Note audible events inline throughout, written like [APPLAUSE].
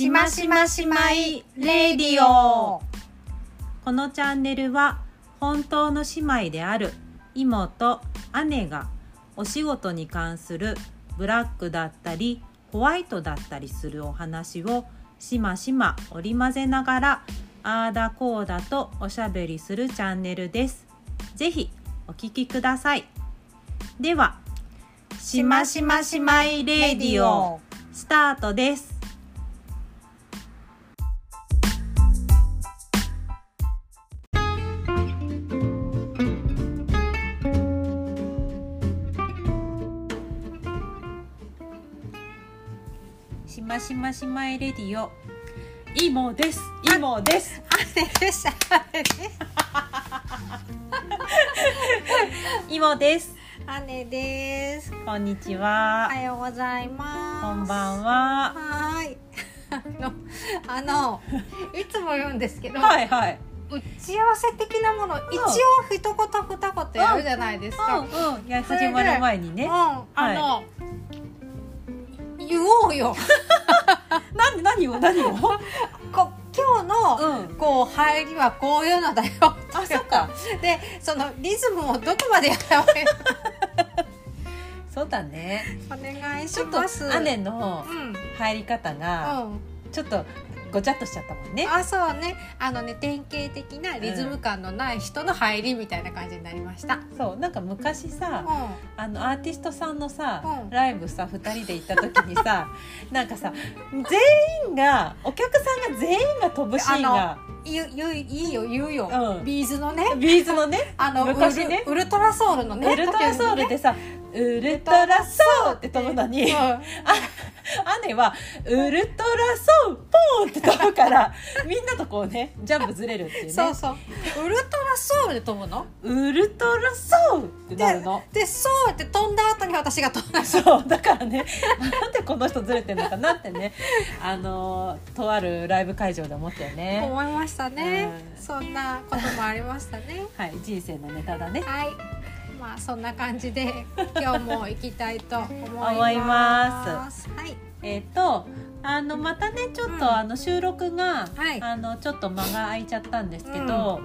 しましましまいレディオこのチャンネルは本当の姉妹である妹姉がお仕事に関するブラックだったりホワイトだったりするお話をしましま織り交ぜながらあーだこーだとおしゃべりするチャンネルです。ぜひお聞きください。では、しましましまいレディオスタートです。しましましまいレディオ。イモです。イモです。姉でしたイモです。姉です。こんにちおははようございます。こんばんは。はーい。[LAUGHS] あのあのいつも言うんですけど、はいはい。打ち合わせ的なもの一応一言二言やるじゃないですか、うんうんいや始まる前にね。うん、あの、言おうよ。[LAUGHS] なん何を何を？[LAUGHS] こ今日の、うん。こう入りはこういうのだよあそっか。[LAUGHS] でそのリズムをどこまでやられるそうだね。お願いしちょっとます姉のうん。入り方がうん。ちょっとごちゃっとしちゃったもんね。あそうね。あのね典型的なリズム感のない人の入りみたいな感じになりました、そうなんか昔さうあのアーティストさんのさ、うん。ライブさ2人で行った時にさ [LAUGHS] なんかさ全員がお客さんが全員が飛ぶシーンがいいよ言うよ、うん。 B'z のね。 B'z のね。[LAUGHS] あの昔ね。ウルウルトラソウルのねウルトラソウルでさ「ウルトラソウ!」って飛ぶのに、うん姉は「ウルトラソウポーン!」って飛ぶからみんなとこうねジャンプずれるっていうね。そうそう。ウルトラソウルで飛ぶの？ウルトラソウってなるの。でそうって飛んだ後に私が飛んだ。そうだからねなんでこの人ずれてるのかなってねあのとあるライブ会場で思ったよね。思いましたね、うん。そんなこともありましたね。はい人生のネタだね。はいまあそんな感じで [LAUGHS] 今日も行きたいと思います。はい。えっ、とあのまたねちょっと、うん。あの収録が、はい。あのちょっと間が空いちゃったんですけど、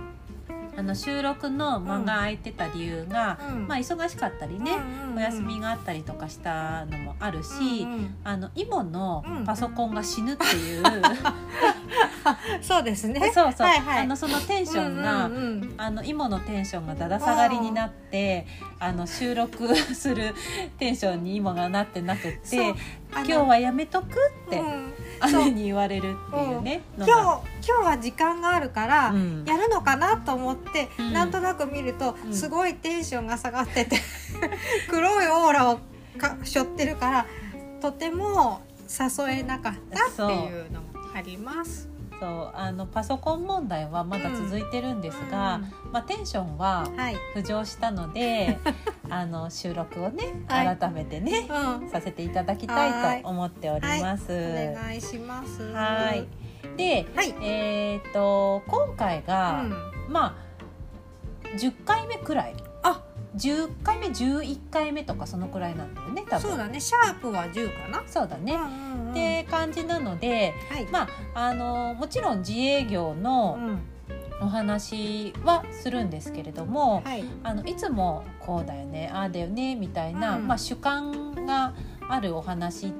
あの収録の間が空いてた理由が、うん。まあ忙しかったりね、うんうんうん。お休みがあったりとかしたのもあるし、うんうんあのイモのうんパソコンが死ぬっていう、[LAUGHS] そうですね。そうそう、はいはい。あのそのテンションが、うんうんうん。あのイモのテンションがだだ下がりになってあの収録するテンションにイモがなってなくって今日はやめとくってうん。姉に言われるっていうね、の今が日今日は時間があるから、うん。やるのかなと思って、うん。なんとなく見ると、うん。すごいテンションが下がってて [LAUGHS] 黒いオーラをかしょってるからとても誘えなかったっていうのもあります。そうあのパソコン問題はまだ続いてるんですが、まあ、テンションははい、浮上したので [LAUGHS] あの収録をねはい。改めてね、うん、させていただきたいと思っております。お願いします。はい。で、はい。えっ、と今回が、うん。まあ10回目くらいあ10回目11回目とかそのくらいなんだよね多分。そうだね。シャープは10かな。そうだね、うんうんうん。って感じなのではい、まああのもちろん自営業のうん。お話はするんですけれども、はい。あのいつもこうだよねああだよねみたいな、うん。まあ、主観があるお話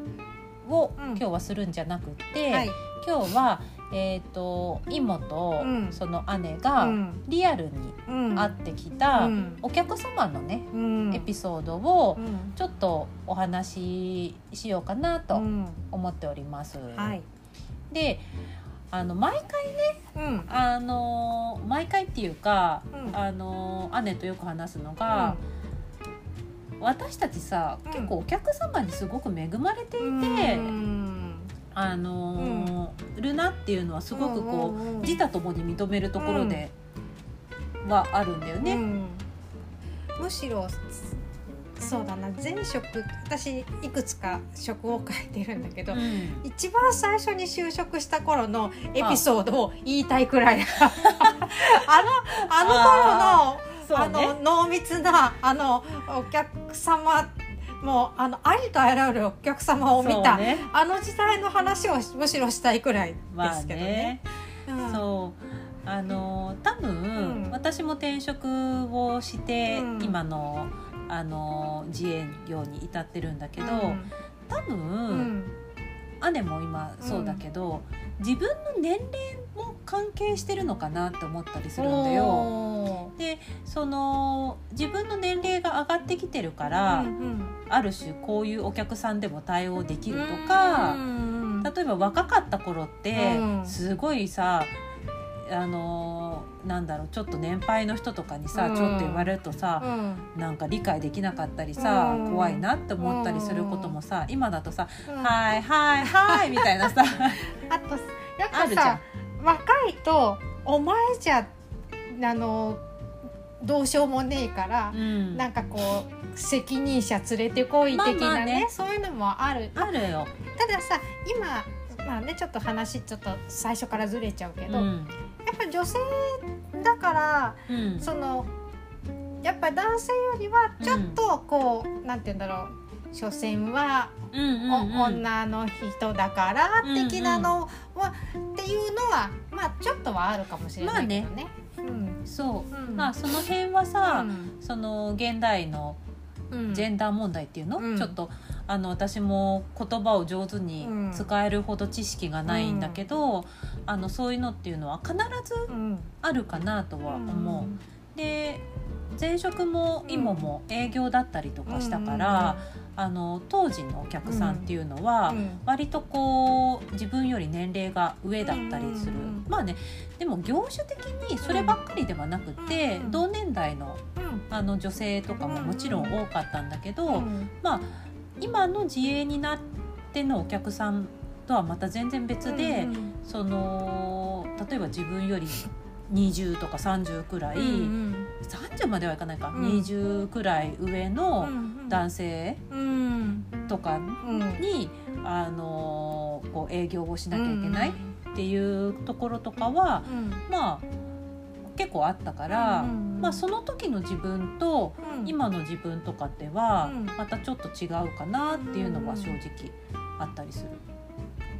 をうん。今日はするんじゃなくて、はい。今日は、えー、と妹とうん。その姉がうん。リアルにうん会ってきたうん。お客様のね、うん。エピソードをうん。ちょっとお話ししようかなとうん。思っております。はい、であの毎回うん。あの毎回っていうか、うん。あの姉とよく話すのが、私たちさうん結構お客様にすごく恵まれていて、うんあのるなっていうのはすごくこう、自他ともに認めるところではあるんだよね。うん。むしろそうだな前職私いくつか職を変えてるんだけど、うん。一番最初に就職した頃のエピソードを言いたいくらい。[LAUGHS] あのあの頃のあね。の濃密なあのお客様もうあのありとあらゆるお客様を見た、ね。あの時代の話をむしろしたいくらいですけどね。うん。そう。あの多分、うん。私も転職をして、うん。今のあの自営業に至ってるんだけど、うん。多分、うん。姉も今そうだけど、自分の年齢も関係してるのかなって思ったりするんだよ。おでその自分の年齢が上がってきてるかーら、うんうん。ある種こういうお客さんでも対応できるとか、うん例えば若かった頃って、うん。すごいさあのーなんだろうちょっと年配の人とかにさ、うん。ちょっと言われるとうさ、ん。なんか理解できなかったりさ、うん。怖いなって思ったりすることもさ今だとさ「うん。はいはいはい」みたいなさ。[LAUGHS] あとじゃん。さ。若いとお前じゃあのどうしようもねえからう、ん。なんかこう責任者連れてこい的なね,、まあまあね。そういうのもある。あるよ。たださ今まあねちょっと話ちょっと最初からずれちゃうけど、やっうんぱ女性だからうん。そのやっぱ男性よりはちょっとこう、なんて言うんだろう所詮は女の人だから的なのは、っていうのはまあちょっとはあるかもしれないけどね。うん。そう、うん。まあその辺はさ、うん。その現代のうん。ジェンダー問題っていうの、うん。ちょっとあの私も言葉を上手に使えるほど知識がないんだけど、あのそういうのっていうのは必ずうん。あるかなとは思う。で前職も今も営業だったりとかしたから、あの当時のお客さんっていうのは、うん割とこう自分より年齢が上だったりする、うんまあねでも業種的にそればっかりではなくて、うん同年代のうん。あの女性とかももちろん多かったんだけど、うんまあ今の自営になってのお客さんとはまた全然別で、うんその例えば自分より20とか30くらい、うん30まではいかないか、うん。20くらい上の男性うん。とかうん。に、あのこう営業をしなきゃいけないっていうところとかは、うん。まあ結構あったから、うんまあ、その時の自分とうん。今の自分とかってはうん。またちょっと違うかなっていうのは正直あったりする。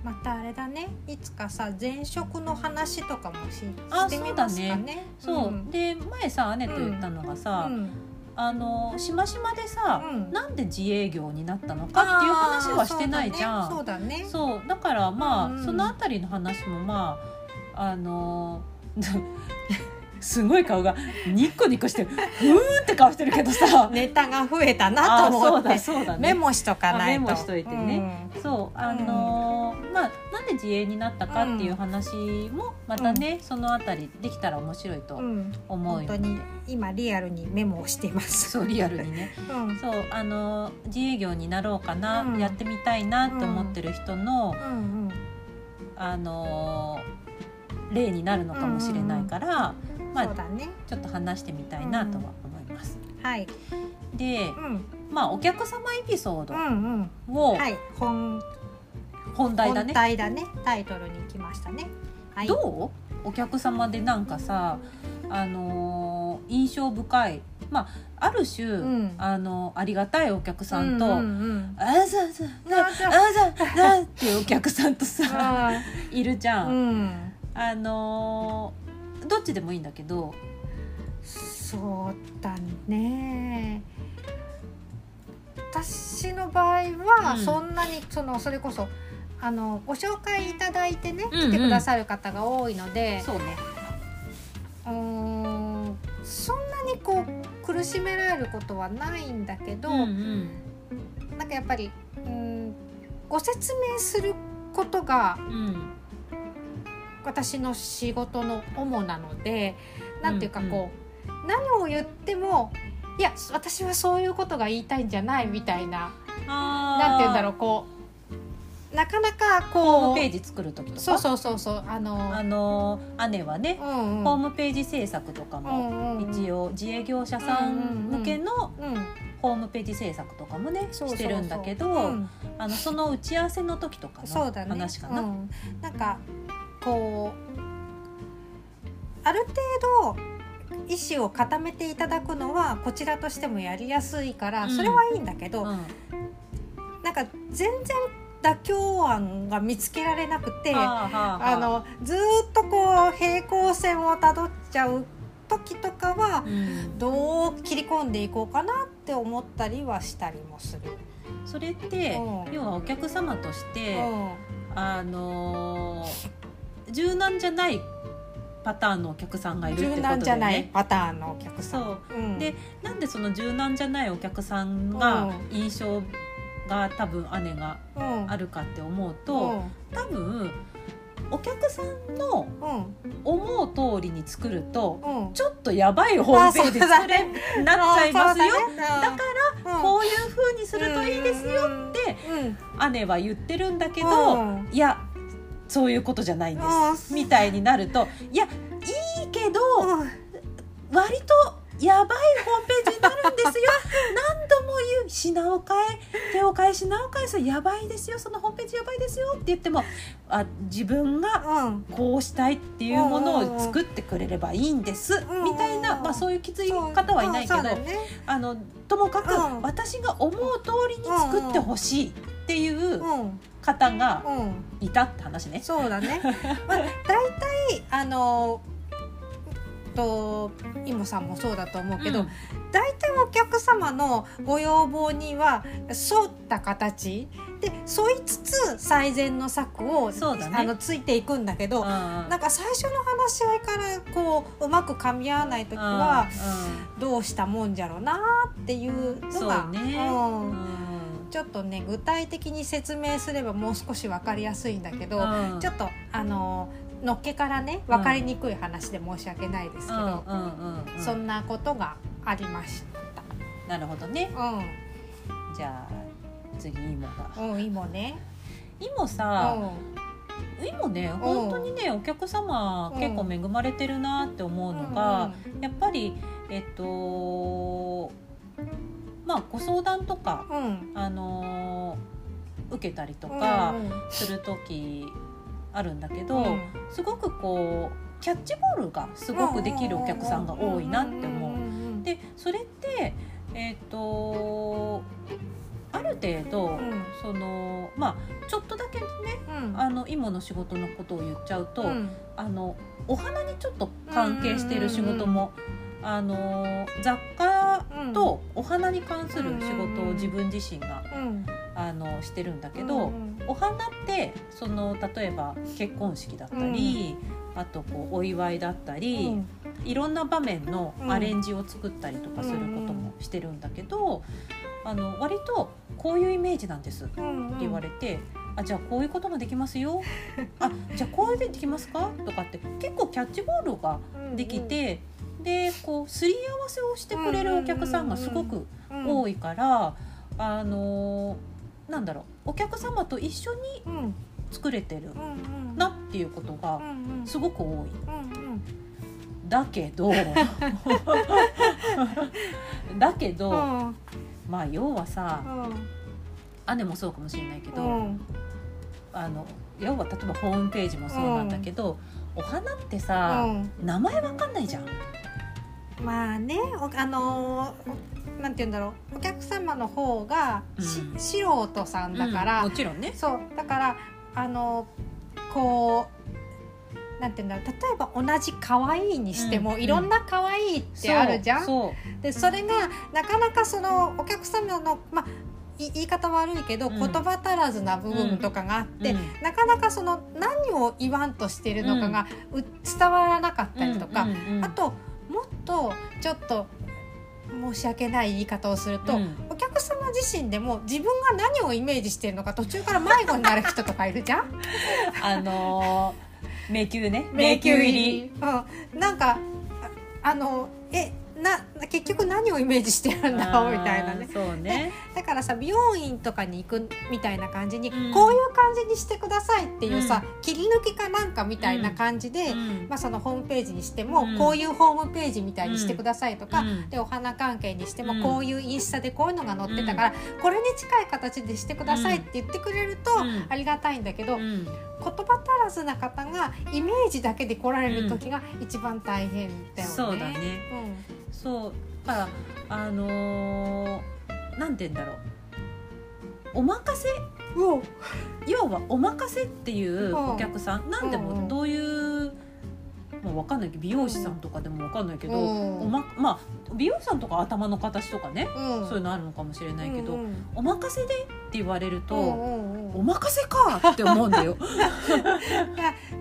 またあれだね。いつかさ前職の話とかもしあしてみますかね。そう、ん。で前さ姉と言ったのがさ、うん。あのしましまでさ、うん。なんで自営業になったのかっていう話はしてないじゃん。そうだね。そう。だからまあ、うんうん。そのあたりの話もまああのすごい顔がニッコニコしてふーんって顔してるけどさ。ネタが増えたなと思って。だそうだね。メモしとかないと。あメモしといてね。そうあのーまあなんで自営になったかっていう話もまたね、そのあたりできたら面白いとうん。うん思うよ、本当に今リアルにメモをしています。そうリアルにね。うん。そうあのー自営業になろうかな、うん。やってみたいなって思ってる人の、うん。あのー例になるのかもしれないから、うん。まあそうだね。ちょっと話してみたいなとは思います。はい。でうんまあお客様エピソーうんうん。ドをはい。本本題だね本、題だね。タイトルに来ましたね。はい。どう？お客様でなんかさ、あのー印象深いまあある種、んあのありがたいお客さんと、うんうんうんあざざなあざなっていうお客さんとさ [LAUGHS] [LAUGHS] いるじゃん。うん。あのーどっちでもいいんだけど。そうだね。私の場合はうん。そんなにそのそれこそあのご紹介いただいてねうんうん。来てくださる方が多いので。そうね。うーんそんなにこう苦しめられることはないんだけど、うんうん。なんかやっぱりうんご説明することがうん私の仕事の主なのでなんていうかうんうん。こう、何を言ってもいや私はそういうことが言いたいんじゃないみたいなあなんて言うんだろううこうなかなかホーこうムページ作る時とか？そうそうそうそうあのあのー姉はね、うんうん。ホームページ制作とかうも、んうんうん。一応自営業者さん向けのうんホームページ制作とかもねしてるんだけど、うん。あのその打ち合わせの時とかの話かな。うん。なんかこうある程度意思を固めていただくのはこちらとしてもやりやすいからうん。それはいいんだけど、うん。なんか全然妥協案が見つけられなくて、はあはあはあ。あのずーっとこう平行線をたどっちゃう時とかはうん。どう切り込んでいこうかなって思ったりはしたりもする。それってうん。要はお客様としてうん。あのー柔軟じゃないパターンのお客さんがいるってこと柔だよね。軟じゃないパターンのお客さん。そう。うん。でなんでその柔軟じゃないお客さんが印象が多分姉がうん。あるかって思うと多分お客さんの思う通りに作るとうん。ちょっとやばいホームページ作れなっちゃいますよ。だだからこういう風にするといいですよってうん。姉は言ってるんだけど、うん。いやそういうことじゃないんでうんすみたいになるといやいいけどうん。割とやばいホームページになるんですよ。[LAUGHS] 何度も言う品を変え手を変え品を変えさやばいですよ。そのホームページやばいですよって言ってもあ自分がうん。こうしたいっていうものを作ってくれればいいんです。うんみたいな、まあ、そういうきつい方はいないけどね。あのともかくうん。私が思う通りに作ってほしいっていううん。方がうん。いたって話ね。そうだね。[LAUGHS] まあ、大体あのとイモさんもそうだと思うけど、うん。大体お客様のご要望には沿った形。で沿いつつ最善の策を、そうだね。あのついていくんだけど、うんなんか最初の話し合いからこううまく噛み合わない時はどうしたもんじゃろうなっていうのそがちょっとね具体的に説明すればもう少し分かりやすいんだけど、うん。ちょっとあののっけからね分かりにくい話で申し訳ないですけど、うんうんうんうん。そんなことがありましなるほどね。た。じゃあ次イモが。うん、うん、今ね。イモうさ、ん、イモね本当にねお客様うん。結構恵まれてるなって思うのが、やっぱりえっとまあご相談とかうん、うん、あのー受けたりととかする時あるんだけど、すごくこうキャッチボールがすごくできるお客さんが多いなって思う。う。でそれってえっ、とある程度、うんそのまあちょっとだけねうん、あの芋の仕事のことを言っちゃうと、うん、あのお花にちょっと関係している仕事も、あの雑貨とお花に関する仕事を自分自身がうん、あのしてるんだけど、うんお花ってその例えば結婚式だったり、あとこうお祝いだったり、うん。いろんな場面のうん。アレンジを作ったりとかすることもしてるんだけど、あの割とこういうイメージなんですってうん、言われて。あじゃあこういうことができますよ。[LAUGHS] あじゃあこういうでできますか？とかって結構キャッチボールができて、でこうすり合わせをしてくれるお客さんがすごく多い、いから、あのーなんだろうお客様と一緒に作れてるうん、なっていうことがすごく多い。だけど [LAUGHS] だけど、うん、まあ要はさうん、姉もそうかもしれないけど、うん、あの要は例えばホームページもそうなんだけど、お花ってさ、うん。名前わかんないじゃん。まあねおあのーなんて言うんだろうお客様の方がし、うん。素人さんだから、うん。もちろんね。そうだからあのこうなんて言うんだろう例えば同じ可愛いにしても、うん。いろんな可愛いってあるじゃん。そうでそれがなかなかそのお客様のまあい言い方悪いけど、うん。言葉足らずな部分とかがあって、うん。なかなかその何を言わんとしてるのかが、う伝わらなかったりとか、あともっとちょっと申し訳ない言い方をすると、うん。お客様自身でも自分が何をイメージしてるのか途中から迷子になる人とかいるじゃん。[LAUGHS] あのー迷宮ね。迷宮入り。うん、なんかああのえな [LAUGHS] 結局何をイメージしてるんだろうみたいなね。そうね。[LAUGHS] だからさ美容院とかに行くみたいな感じに、うん。こういう感じにしてくださいっていうさ、切り抜きかなんかみたいな感じで、うん。まあ、そのホームページにしても、うん。こういうホームページみたいにしてくださいとか、うん。でお花関係にしてもうん。こういうインスタでこういうのが載ってたから、これに近い形でしてくださいって言ってくれるとうん。ありがたいんだけど、うん。言葉足らずな方がイメージだけで来られる時が一番大変だよね。そうだね。うん。そうだからあのーなんて言うんだろう。お任せ？要はお任せっていううん。お客さん、なんでもどういう、まあ、わかんないけど美容師さんとかでもわかんないけど、うん。おままあ美容師さんとか頭の形とかね、うん。そういうのあるのかもしれないけど、うんうん。お任せでって言われると、うんうんうんお任せかって思うんだよ。[LAUGHS]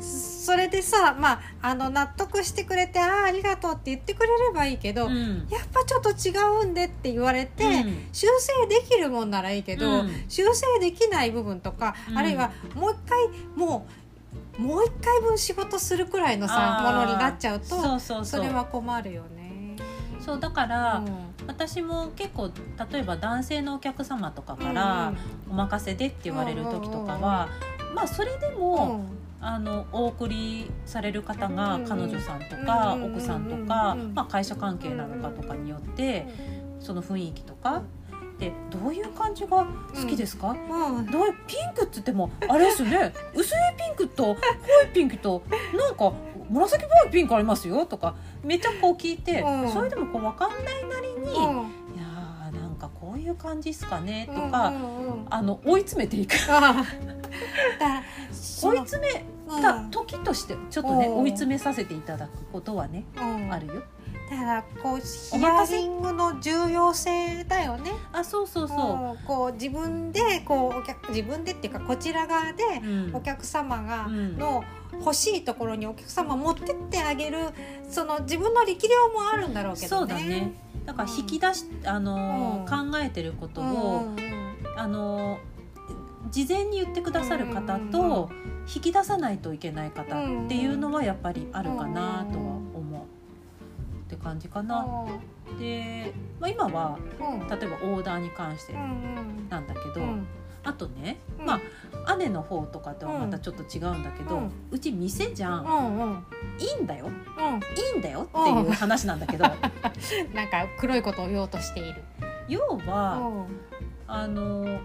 それでさ、まあ、あの納得してくれて「ああありがとう」って言ってくれればいいけど、うん。やっぱちょっと違うんでって言われて、うん。修正できるもんならいいけど、うん。修正できない部分とか、うん。あるいはもう一回もうもう一回分仕事するくらいのさものになっちゃうとそれは困るよね。そうだから、うん私も結構例えば男性のお客様とかから「お任せで」って言われる時とかは、まあそれでうん。も、あのお送りされる方がうん彼女さんとかうん奥さんとかうんまあ会社関係なのかとかによってその雰囲気とかでどういう感じが好きですか？うん。どういうピンクっつってもあれですよね。薄いピンクと濃いピンクとなんか紫っぽいピンクありますよとかめっちゃこう聞いてうん。それでもこう分かんないなりに「いうんやーなんかこういう感じっすかね」とかうんうん。うんあの追い詰めていく。[LAUGHS] 追い詰めうん。た時としてちょっとねうん。追い詰めさせていただくことはねうん。あるよ。だからこうヒアリングの重要性だよね。あそうそうそうんこう自分でこうお客自分でっていうかこちら側でう。うんお客様がうんの欲しいところにお客様持ってってあげるその自分の力量もあるんだろうけどね。そうだね。だから引き出しあのー考えてることうんをうんうんあの事前に言ってくださる方うんうんと引き出さないといけない方っていうのはやっぱりあるかなとはって感じかな。で、まあ、今は例えばオーダーに関してうんなんだけど、うん。あとね、うん。まあ姉の方とかとはまたちょっと違うんだけど、ううんち店じゃん、いいんだよ。うん。いいんだよっていう話なんだけど。[LAUGHS] なんか黒いことを言おうとしている。要はうん。あの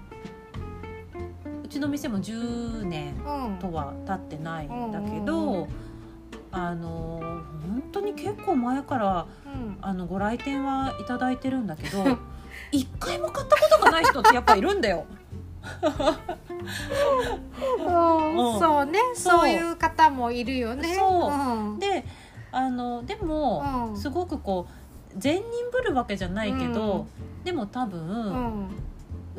うちの店も10年うん。とは経ってないんだけどあの本当に結構前からうん。あのご来店はいただいてるんだけど [LAUGHS] 一回も買ったことがない人ってやっぱいるんだよ。うん。そうね。そう。いう方もいるよね。そう。うん。であのでも、うん。すごくこう善人ぶるわけじゃないけど、でも多分、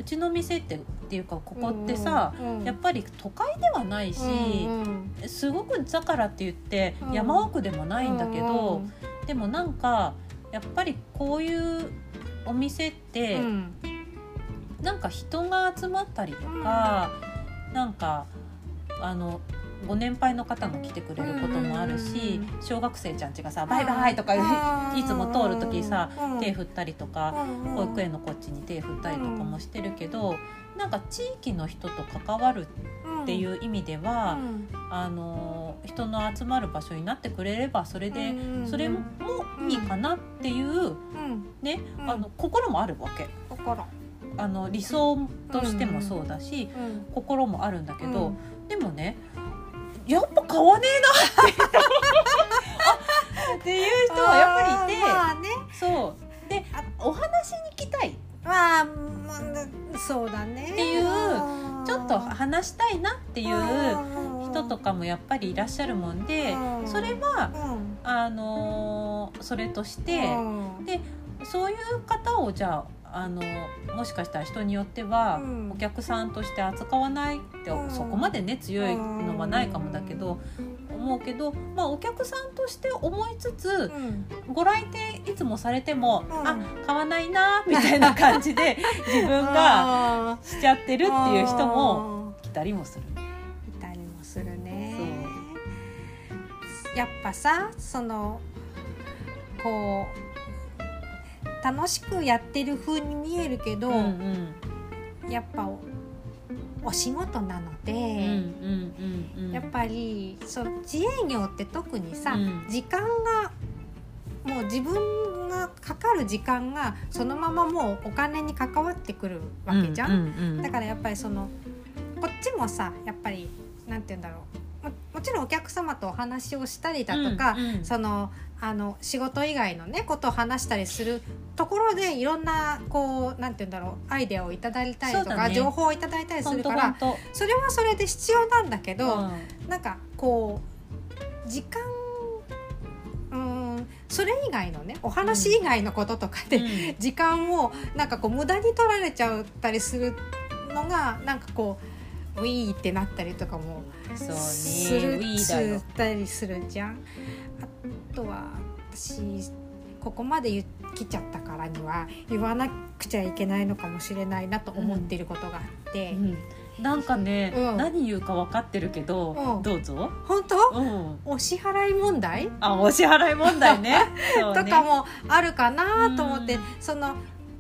ううんちの店ってっていうかここってさ、うんやっぱり都会ではないし、うんうん。すごくだからって言ってうん。山奥でもないんだけど、うん。でもなんかやっぱりこういうお店って、うん。なんか人が集まったりとか、なんかあのご年配の方が来てくれることもあるし、うん小学生ちゃんちがさ「バイバイ」とかいつも通る時さ手振ったりとか、保育園のこっちに手振ったりとかもしてるけど、なんか地域の人と関わるっていう意味では、あの人の集まる場所になってくれればそれで、それもいいかなっていうね、うん。あの心もあるわけ。心。あの理想としてもそうだし、うん。心もあるんだけど、うん。でもねやっぱ買わねえなってあっていう人はやっぱりいて、まあね。そう。であお話に来たい。まあまあそうだね。っていううん。ちょっと話したいなっていううん。人とかもやっぱりいらっしゃるもんで、うん。それはうん。あのーそれとして、うん。でそういう方をじゃああのもしかしたら人によっては、うん。お客さんとして扱わないって、うん。そこまでね強いのはないかもだけど、思うけど、まあ、お客さんとして思いつつうん。ご来店いつもされても、うん。あ買わないなみたいな感じで [LAUGHS] 自分がしちゃってるっていう人も来たりもする。いたりもするね。そやっぱさそのこ楽しくやってる風に見えるけど、うんうんやっぱおお仕事なので、うんうんうんうんやっぱりそう自営業って特にさ、うん。時間がもう自分がかかる時間がそのままもうお金に関わってくるわけじゃん。うんうんうん。だからやっぱりそのこっちもさやっぱりなんて言うんだろうももちろんお客様とお話をしたりだとか、うんうん。そのあの仕事以外のねことを話したりするところでいろんなこうなんて言うんだろうアイデアをいただいたりとか、ね。情報をいただいたりす本るからそれはそれで必要なんだけど、うん。なんかこう時間うーんそれ以外のねお話以外のこととかで、うん。時間をなんかこう無駄に取られちゃったりするのがなんかこうウィーってなったりとかもするウィーだよつったりするじゃん。あとは私ここまで言来ちゃったからには言わなくちゃいけないのかもしれないなと思っていることがあって、うん。なんかね、うん。何言うか分かってるけど、うん。どうぞ、本当？うん、お支払い問題？あお支払い問題ね。[LAUGHS] ね。とかもあるかなと思って、うん。その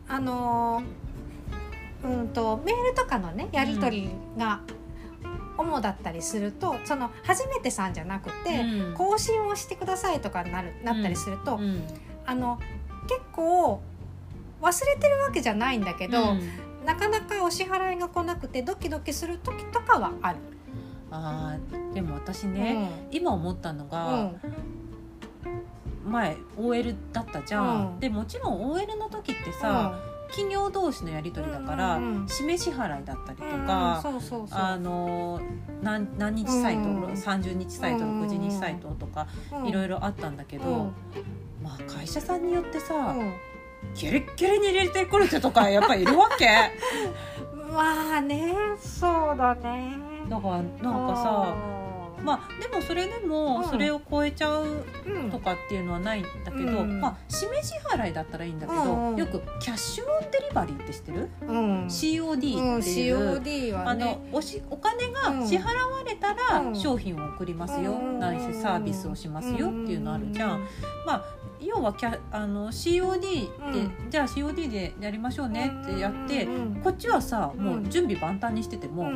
あのーうんとメールとかのねやり取りが主だったりすると、その初めてさんじゃなくて、うん。更新をしてくださいとかなるなったりすると、うん。あの結構忘れてるわけじゃないんだけど、うん。なかなかお支払いが来なくてドキドキする時とかはある。あーでも私ね、今思ったのうが、ん。前 OL だったじゃん、うん。でもちろん OL の時ってさ、企業同士のやり取りだから、うんうんうん。締め支払いだったりとうんか、そうそうそう。あの何何日サイト、うん30日サイトうん60日サイトとか、うん。いろいろあったんだけど、うん。まあ会社さんによってさ、うん。キレッキレに入れてくる人とかやっぱいるわけ？[LAUGHS] まあねそうだね。だからなんかさまあでもそれでもうん。それを超えちゃううんとかっていうのはないんだけど、うん。まあ締め支払いだったらいいんだけど、よくキャッシュオンデリバリーって知ってる、うん、COD っていう、COD はあねのおしお金が支払われたうん。ら商品を送りますよ、うん。ないしサービスをしますよっていうのあるじゃん、まあ要はキャあの COD で、うん。じゃあ COD でやりましょうねってやって、こっちはさもううん。準備万端にしてても、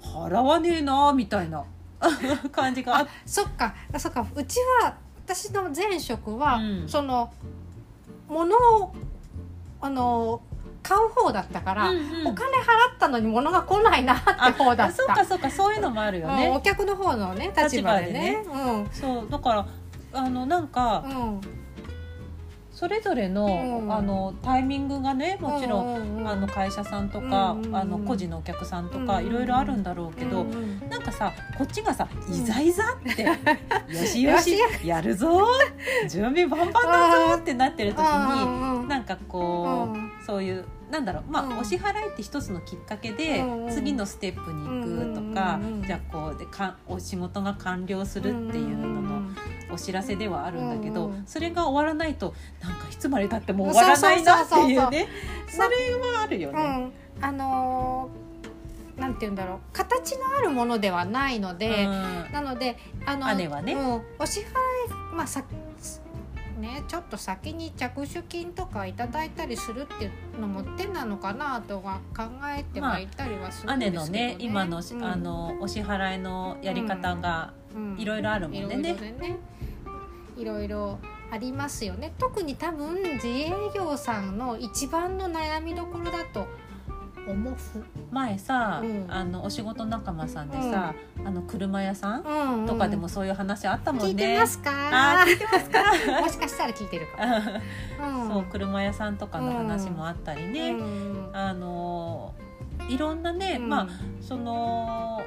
払わねえなみたいな [LAUGHS] 感じが。あっそっか。そっか。うちは私の前職は、うん。その物をあの買う方だったから、うんうん。お金払ったのに物が来ないなって方だった。そうかそうか。そういうのもあるようんおね、客の方のね立場でね。そう。だからあのなんかうんうんそれぞれの,、うん。あのタイミングがねもちろん、うんうんあの会社さんとか、うんうんあの個人のお客さんとか、うんいろいろあるんだろうけど、うんうんなんかさこっちがさ「いざいざ」って [LAUGHS]「よしよよしし。やるぞ準備万端だぞ」ってなってる時にうんうん。なんかこう、うん。そういうなんだろうまあ、うん。お支払いって一つのきっかけで、次のステップに行くとか、じゃあこうでかお仕事が完了するっていうののお知らせではあるんだけど、それが終わらないとなんかいつまでたっても終わらないなっていうね。そ [LAUGHS] れはあるよね。うん、あのーなんて言うんだろう。形のあるものではないので、うん。なのであの姉はね。うん。お支払いまあさねちょっと先に着手金とかいただいたりするっていうのも手なのかなとは考えてはいたりはするんで姉のすけどね,、ね今の,、うん。あのお支払いのやり方がうん。いろいろあるもんでね。いろいろありますよね。特に多分自営業さんの一番の悩みどころだと思う。前さ、うん。あのお仕事仲間さんでさ、あの車屋さんうんうん。とかでもそういう話あったもんね。聞いてますか？あー聞いてますか？[LAUGHS] もしかしたら聞いてるかも、[LAUGHS] うん。そう車屋さんとかの話もあったりね、うん。あのいろんなね、うん。まあその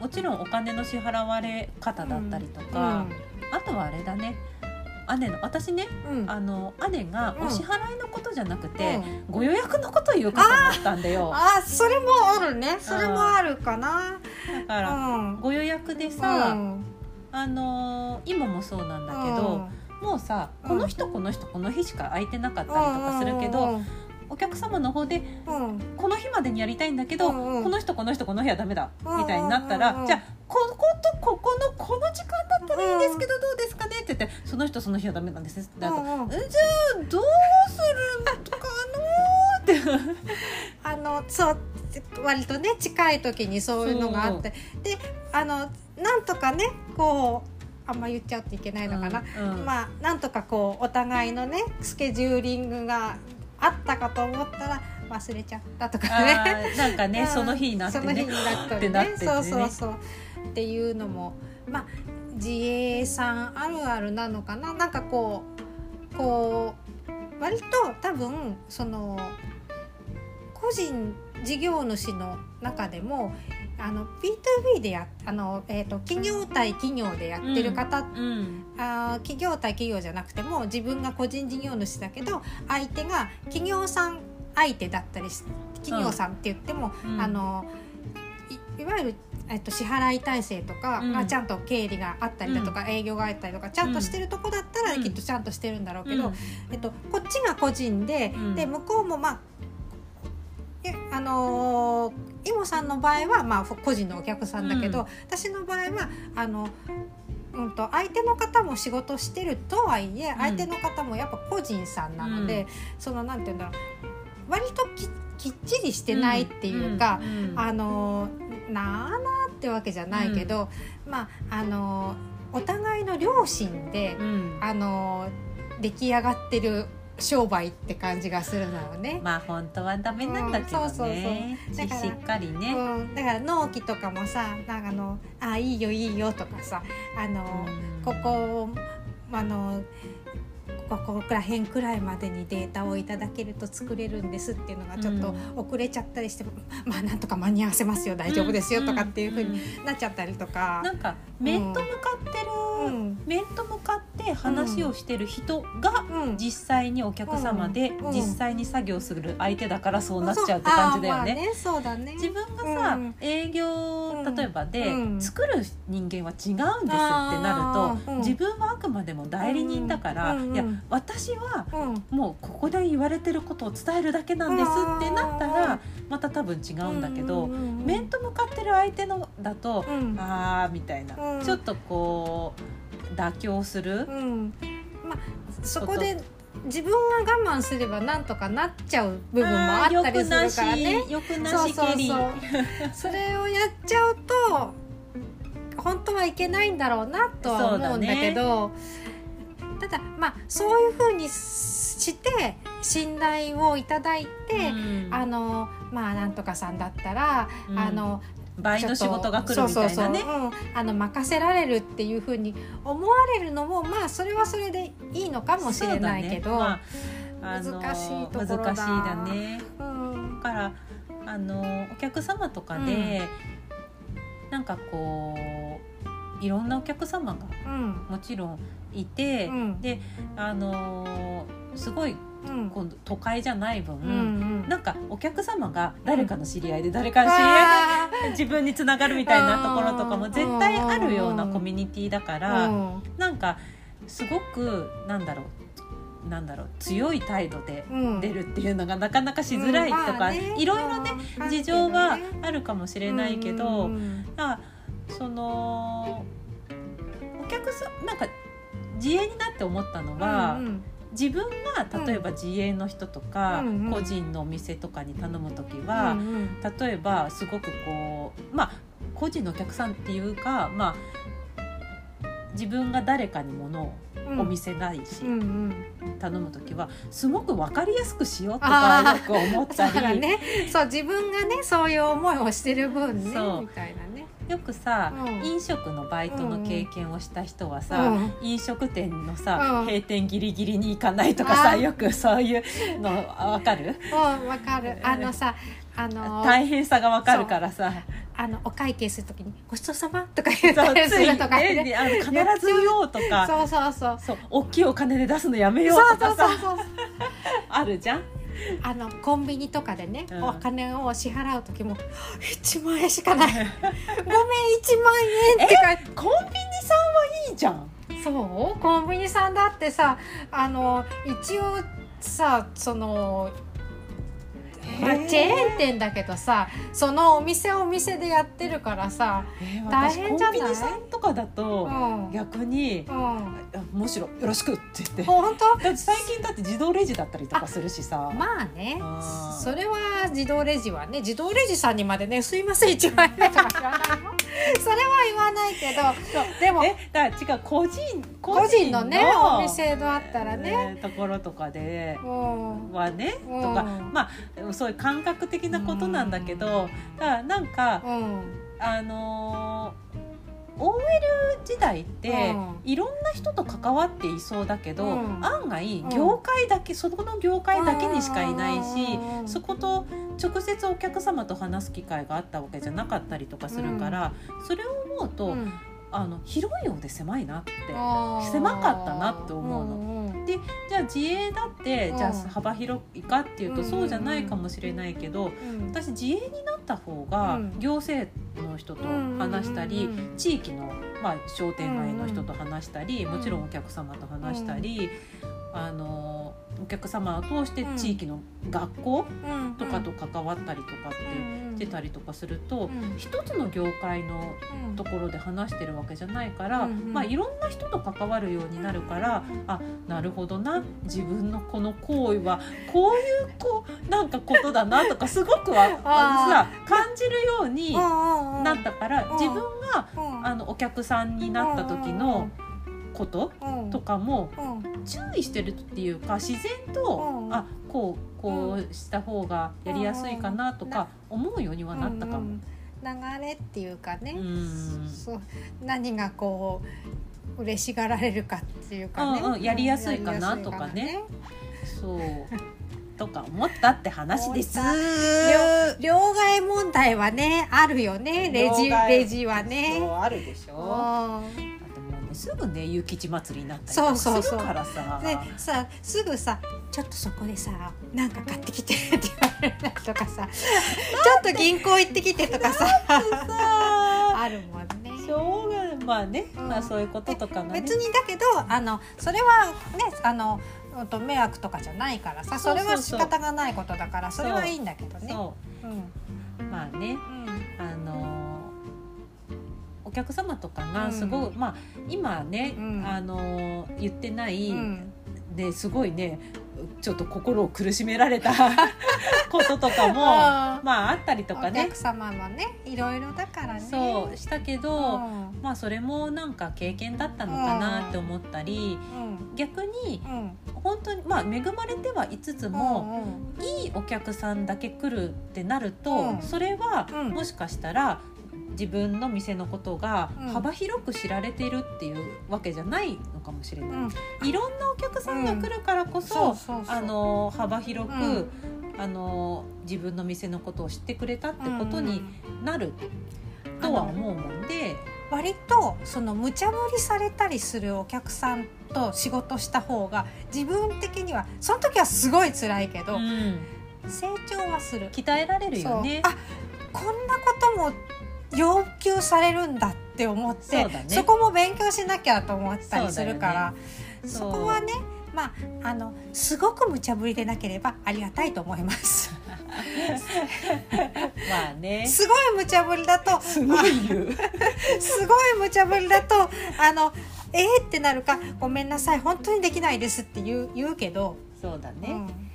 もちろんお金の支払われ方だったりとか、あとはあれだね姉の私ねうん。うんあの姉がうん。お支払いのことじゃなくて、うん。ご予約のことを言うかと思ったんだよ。あそれもあるね。それもあるかな。だから、うん。ご予約でさ、うん。あの今もそうなんだけど、もうさこの人この人この日しか空いてなかったりとかするけど、うんお客様の方でうん。この日までにやりたいんだけど、うんうん。この人この人この日はダメだうんみたいになったら、じゃあこことここのこの時間だったらいいんですけどどうですかねって言ってその人その日はダメなんですねって。なるとうんうん。えじゃあどうするかのって。[LAUGHS] あのそう割とね近い時にそういうのがあって。であのなんとかねこうあんま言っちゃっていけないのかな、うんうん。まあなんとかこうお互いのねスケジューリングがあったかと思ったら忘れちゃったとかあね。ーなんかねうん。その日になってね。その日になってなっててね。そうそうそう。っていうのもまあ自営さんあるあるなのかな。なんかこうこう割と多分その個人事業主の中でもあの B2B でやあの、えー、と企業対企業でやってる方うんあー企業対企業じゃなくても自分が個人事業主だけど相手が企業さん相手だったりし企業さんって言っても、うん。あのいいわゆる、えっと、支払い体制とかうん。がちゃんと経理があったりだとか、営業があったりとかちゃんとしてるとこだったらうん。きっとちゃんとしてるんだろうけど、うん。えっと、こっちが個人で,、うん。で向こうもまあえあのー、イモさんの場合は、まあ、個人のお客さんだけど、うん。私の場合はあの、うん、と相手の方も仕事してるとはいえ相手の方もやっぱ個人さんなので、うん。そのなんていうんだろう。割とききっちりしてないっていうか、んんあのなあなあってわけじゃないけど、まああのお互いの両親で、うん。あの出来上がってる商売って感じがするのよね。まあ本当はダメなんだけどうんそうそうねそう。しっかりね、うん、だから納期とかもさなんかあの「あいいよいいよ」とかさあの、うん。ここあのここら辺くらいまでにデータをいただけると作れるんですっていうのがちょっと遅れちゃったりしても、まあなんとか間に合わせますよ大丈夫ですよとかっていうふうになっちゃったりとか。なんか面と向かってる、うん。面と向かって話をしてる人がうん。実際にお客様でうん。実際に作業する相手だからそうなっちゃうって感じだよね。そうあーまあそうだね。自分がさ、うん。営業うん例えばで、うん。作る人間は違うんですってなると、自分はあくまでも代理人だから、うんうんいや私はうん。もうここで言われてることを伝えるだけなんですってなったうんらまた多分違うんだけど、面と向かってる相手のだと、うん。あーみたいな、うん。ちょっとこう妥協する、うん。まあそこで自分が我慢すればなんとかなっちゃう部分もあったりするからね。よくなそうそうそう [LAUGHS] それをやっちゃうと本当はいけないんだろうなとは思うんだけどただまあそういうふうにして信頼をいただいて、うん。あのまあなんとかさんだったら、うん。あの倍の仕事が来るみたいなね。あの任せられるっていうふうに思われるのもまあそれはそれでいいのかもしれないけど、ね。まあ難しいところだ。難しいだね。うん。だからあのお客様とかで、なんかこういろんなお客様がうん。もちろんいて、うん。であのすごいうん。今度都会じゃない分、うんうん。なんかお客様が誰かの知り合いで誰かの知り合いであ。自分につながるみたいなところとかもうん。絶対あるようなコミュニティだかーら、うん。なんかすごくなんだろうなんだろう強い態度でうん。出るっていうのがなかなかしづらいとか、いろいろねうん。事情はあるかもしれないけど、うん。あそのお客さんなんか自営になって思ったのは、うん自分が例えば自営の人とか、うんうん。個人のお店とかに頼む時うんは、うん。例えばすごくこうまあ個人のお客さんっていうかまあ自分が誰かに物をうん。お店ないし、うんうん。頼む時はすごく分かりやすくしようとかよく思っただからり、ね。そう自分がねそういう思いをしてる分ねみたいなねよくさ、うん。飲食のバイトの経験をした人はさ、うん。飲食店のさ、うん。閉店ギリギリに行かないとかさよくそういうの分かる？うんわかる。あのさあの大変さが分かるからさ。あのお会計するときに「ごちそうさま」とか言ったそうりすついるとかね。ねあの必ず言おうとか。そうそうそう。そう大きいお金で出すのやめよそううとかさ。そうそうそう。[LAUGHS] あるじゃんあのコンビニとかでね、うん。お金を支払う時も「1万円しかない。[LAUGHS] ごめん1万円」って書いて。コンビニさんはいいじゃん。そう？コンビニさんだってさあの一応さそのまあ、チェーン店だけどさそのお店お店でやってるからさ、えー大私変じゃない？コンビニさんとかだうとんうん、逆にあむしろよろしくって言って。本当？最近だって自動レジだったりとかするしさ。まあね。それは自動レジはね自動レジさんにまでね「すいません1枚目」とか言わないの [LAUGHS] それは言わないけどでもえだから違う個人個人のねお店のあったらね、えーところとかでうん。はねとうん。かまあそういう感覚的なことなんだけどだからなんかうんあのー OL 時代ってうん。いろんな人と関わっていそうだけど、うん。案外うん。業界だけ、そこの業界だけにしかいないし、うんそこと直接お客様と話す機会があったわけじゃなかったりとかするから、それを思うと、うんあの広いようで狭いなって。狭かったなって思うの。んんでじゃあ自営だって、うん。じゃあ幅広いかっていうと、うんそうじゃないかもしれないけど、うん私自営になった方がうん。行政の人と話したり、うんうんうん地域の、まあ、商店街の人と話したり、うん。もちろんお客様と話したり、あのお客様を通して地域の学校うん。とかと関わったりとかってしてたりとかすると、うん。一つの業界のうんところで話してるわけじゃないから、まあ、いろんな人と関わるようになるからあなるほどな自分のこの行為はこういうこうなんかことだなとかすごくは [LAUGHS] あさ感じるようになったからうん。自分がうん。あのお客さんになった時のことうん。とかもうん。注意してるっていうか自然とうん。あこうこうした方がやりやすいかなとか思うようにはなったかも。うん流れっていうかね、うん。そう。何がこう嬉しがられるかっていうかね、うんうん。やりやすいかなとかね。そう。とか思ったって話です。思っ両替問題はねあるよね。レジレジはね。あるでしょ。すぐね諭吉祭りになったりそうそうそう。するからさ。でさすぐさ「ちょっとそこでさなんか買ってきて」って言われたりとかさ「[LAUGHS] ちょっと銀行行ってきて」とかささ。あるもんね。しょうがまあね、うん。まあそういうこととかがね。別にだけどあのそれはねあのうんと迷惑とかじゃないからさそれは仕方がないことだからそれはいいんだけどね。そうう。ん。まあね。うん。あのお客様とかがすごい、うん。まあ今ね、うん。あの言ってない、うん。ですごいねちょっと心を苦しめられた [LAUGHS] こととかもまああったりとかおね客様もねいろいろだからね。そうしたけど、うん。まあそれもなんか経験だったのかなって思ったり、うん。逆にうん。本当にまあ恵まれてはいつつも、うん。いいお客さんだけ来るってなると、うん。それはうん。もしかしたら自分の店のことがうん。幅広く知られているっていうわけじゃないのかもしれない。うん。いろんなお客さんが来るからこそ、幅広く、うん。あの自分の店のことを知ってくれたってことにうん。なるとは思うもんで、割とその無茶ぶりされたりするお客さんと仕事した方が自分的にはその時はすごい辛いけど、うん。成長はする。鍛えられるよね。あこんなことも要求されるんだって思ってねこも勉強しなきゃと思ったりするからそ,、そうこはねまああのすごく無茶ぶりでなければありがたいと思います。[LAUGHS] まあね。すごい無茶ぶりだとすごい言う。[LAUGHS] すごい無茶ぶりだとあのえー、ってなるか「ごめんなさい本当にできないです」って言う言うけど、そうだね。うんだ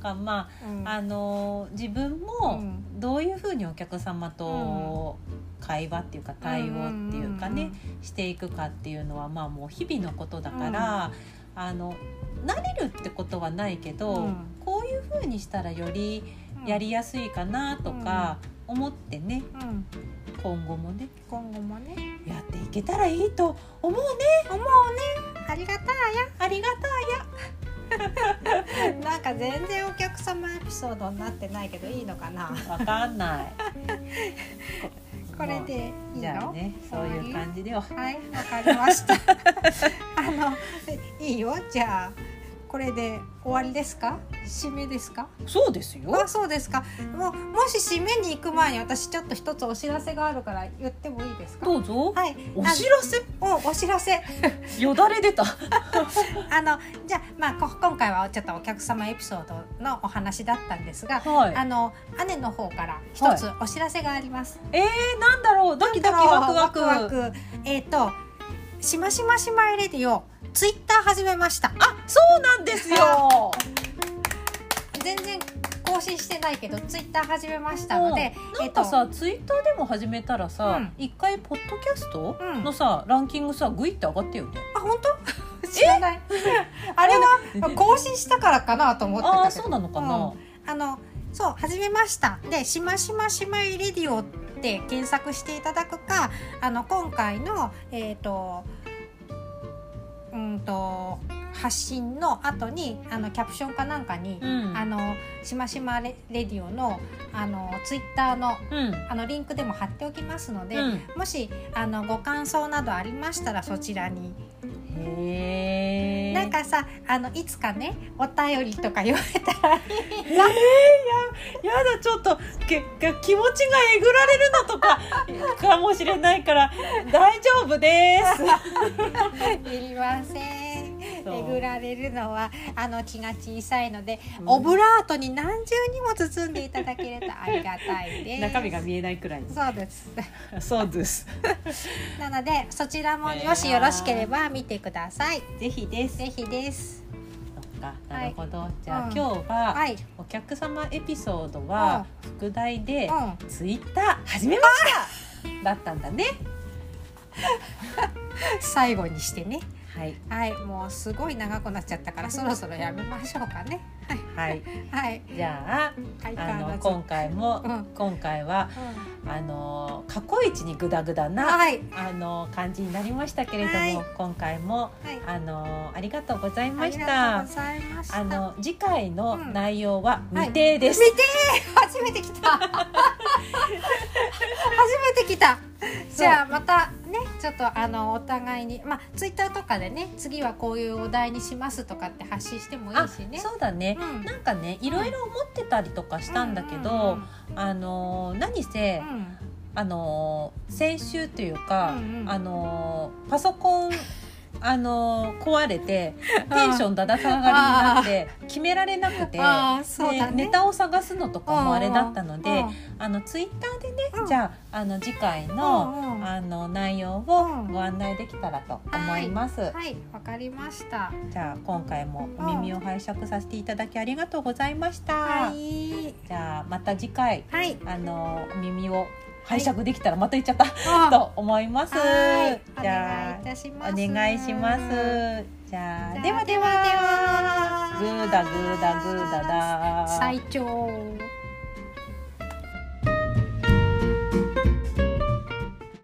からまうん。ああの自分もうん。どういうふうにお客様と会話っていうか対応っていうかねしていくかっていうのはまあもう日々のことだから、あの慣れるってことはないけど、うん。こういうふうにしたらよりやりやすいかなとか思ってね今後もね今後もね。やっていけたらいいと思うね。思うね。ありがたありがい [LAUGHS] なんか全然お客様エピソードになってないけどいいのかな？わかんない。[LAUGHS] これでいいの？ねそういう感じでよ。はいわかりました。[LAUGHS] あのいいよじゃあこれで終わりですか？締めですか？そうですよ。あそうですか。もうもし締めに行く前に私ちょっと一つお知らせがあるから言ってもいいですか？どうぞ、はい。お知らせ？おお知らせ。[LAUGHS] よだれ出た。[LAUGHS] あのじゃあまあこ今回はちょっとお客様エピソードのお話だったんですが、はい。あの姉の方から一つお知らせがあります、えー、なんだろう？ドキドキワクワク。ワクワク。えっ、としましましまいレディオツイッター始めました。あそうなんですよ。[LAUGHS] 全然更新してないけどツイッター始めましたので、うんなんかさ、ツイッターでも始めたらうさん。一、回ポッドキャストうん。のさ、ランキングさグイって上がってよね。あ本当？[LAUGHS] 知らない。あれは [LAUGHS] 更新したからかなと思ってたけど。ああそうなのかな、うん。あのそう始めました。で「しましましまいレディオ」って検索していただくかあの今回のえっ、とうんと発信の後にあのキャプションかなんかに、うん。あのしましまレレディオのあのツイッターのうん。あのリンクでも貼っておきますので、うん。もしあのご感想などありましたらそちらに、なんかさあのいつかねお便りとか言われたらいい。[LAUGHS] えー、ややだちょっとけけ気持ちがえぐられるのとかかもしれないから大丈夫です。[LAUGHS] いりません。えぐられるのはあの気が小さいので、うんオブラートに何重にも包んでいただけるとありがたいです。[LAUGHS] 中身が見えないくらいそうです。そうです [LAUGHS] なのでそちらもえーもしよろしければ見てください。ぜひですぜひです。そっかなるほど、じゃあ、うん今日は、はい。お客様エピソードは副題で、うん。ツイッター始めましただったんだね [LAUGHS] 最後にしてね。はいはい。もうすごい長くなっちゃったからそろそろやめましょうかね。はい [LAUGHS] はい。じゃ相ああの。今回も、うん今回はあの過去一にグダグダうんな、はい。あの感じになりましたけれども、はい今回もはい。あのありがとうございました。あの次回のうん内容ははい未定です、見て [LAUGHS] 初めて来た [LAUGHS] 初めて来たじゃあまたねちょっとあのお互いにまあツイッターとかでね次はこういうお題にしますとかって発信してもいいあしね。そうだね、うん。なんかねいろいろ思ってたりとかしたんだけど、あの何せ、うんうん。あの先週というか、うんうん。あのパソコンあの壊れて [LAUGHS] テンションだだ下がりになって決められなくて、ね。でネタを探すのとかもあれだったので、うんあのツイッターでね、うん。じゃああの次回の,、あの内容をうんご案内できたらと思います。はいわかりました。じゃあ今回もお耳を拝借させていただきありがとうございました。はい。じゃあまた次回はい。あのお耳を拝借できたらまた言っちゃった、あ。と思います。じ願いゃいたしあます。お願いします。じゃあではでは。ではは。グーだグーだグーだだ。最長